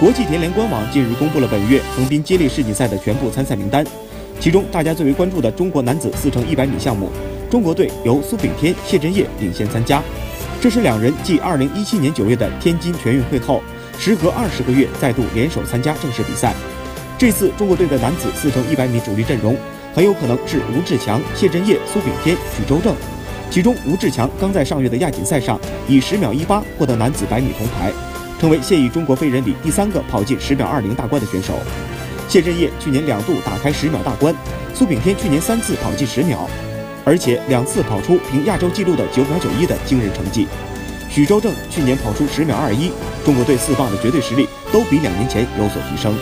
国际田联官网近日公布了本月横滨接力世锦赛的全部参赛名单，其中大家最为关注的中国男子四乘一百米项目，中国队由苏炳添、谢震业领先参加。这是两人继2017年9月的天津全运会后，时隔二十个月再度联手参加正式比赛。这次中国队的男子四乘一百米主力阵容很有可能是吴志强、谢震业、苏炳添、许周正。其中，吴志强刚在上月的亚锦赛上以十秒一八获得男子百米铜牌，成为现役中国飞人里第三个跑进十秒二零大关的选手。谢震业去年两度打开十秒大关，苏炳添去年三次跑进十秒。而且两次跑出凭亚洲纪录的九秒九一的惊人成绩。许周正去年跑出十秒二一，中国队四棒的绝对实力都比两年前有所提升。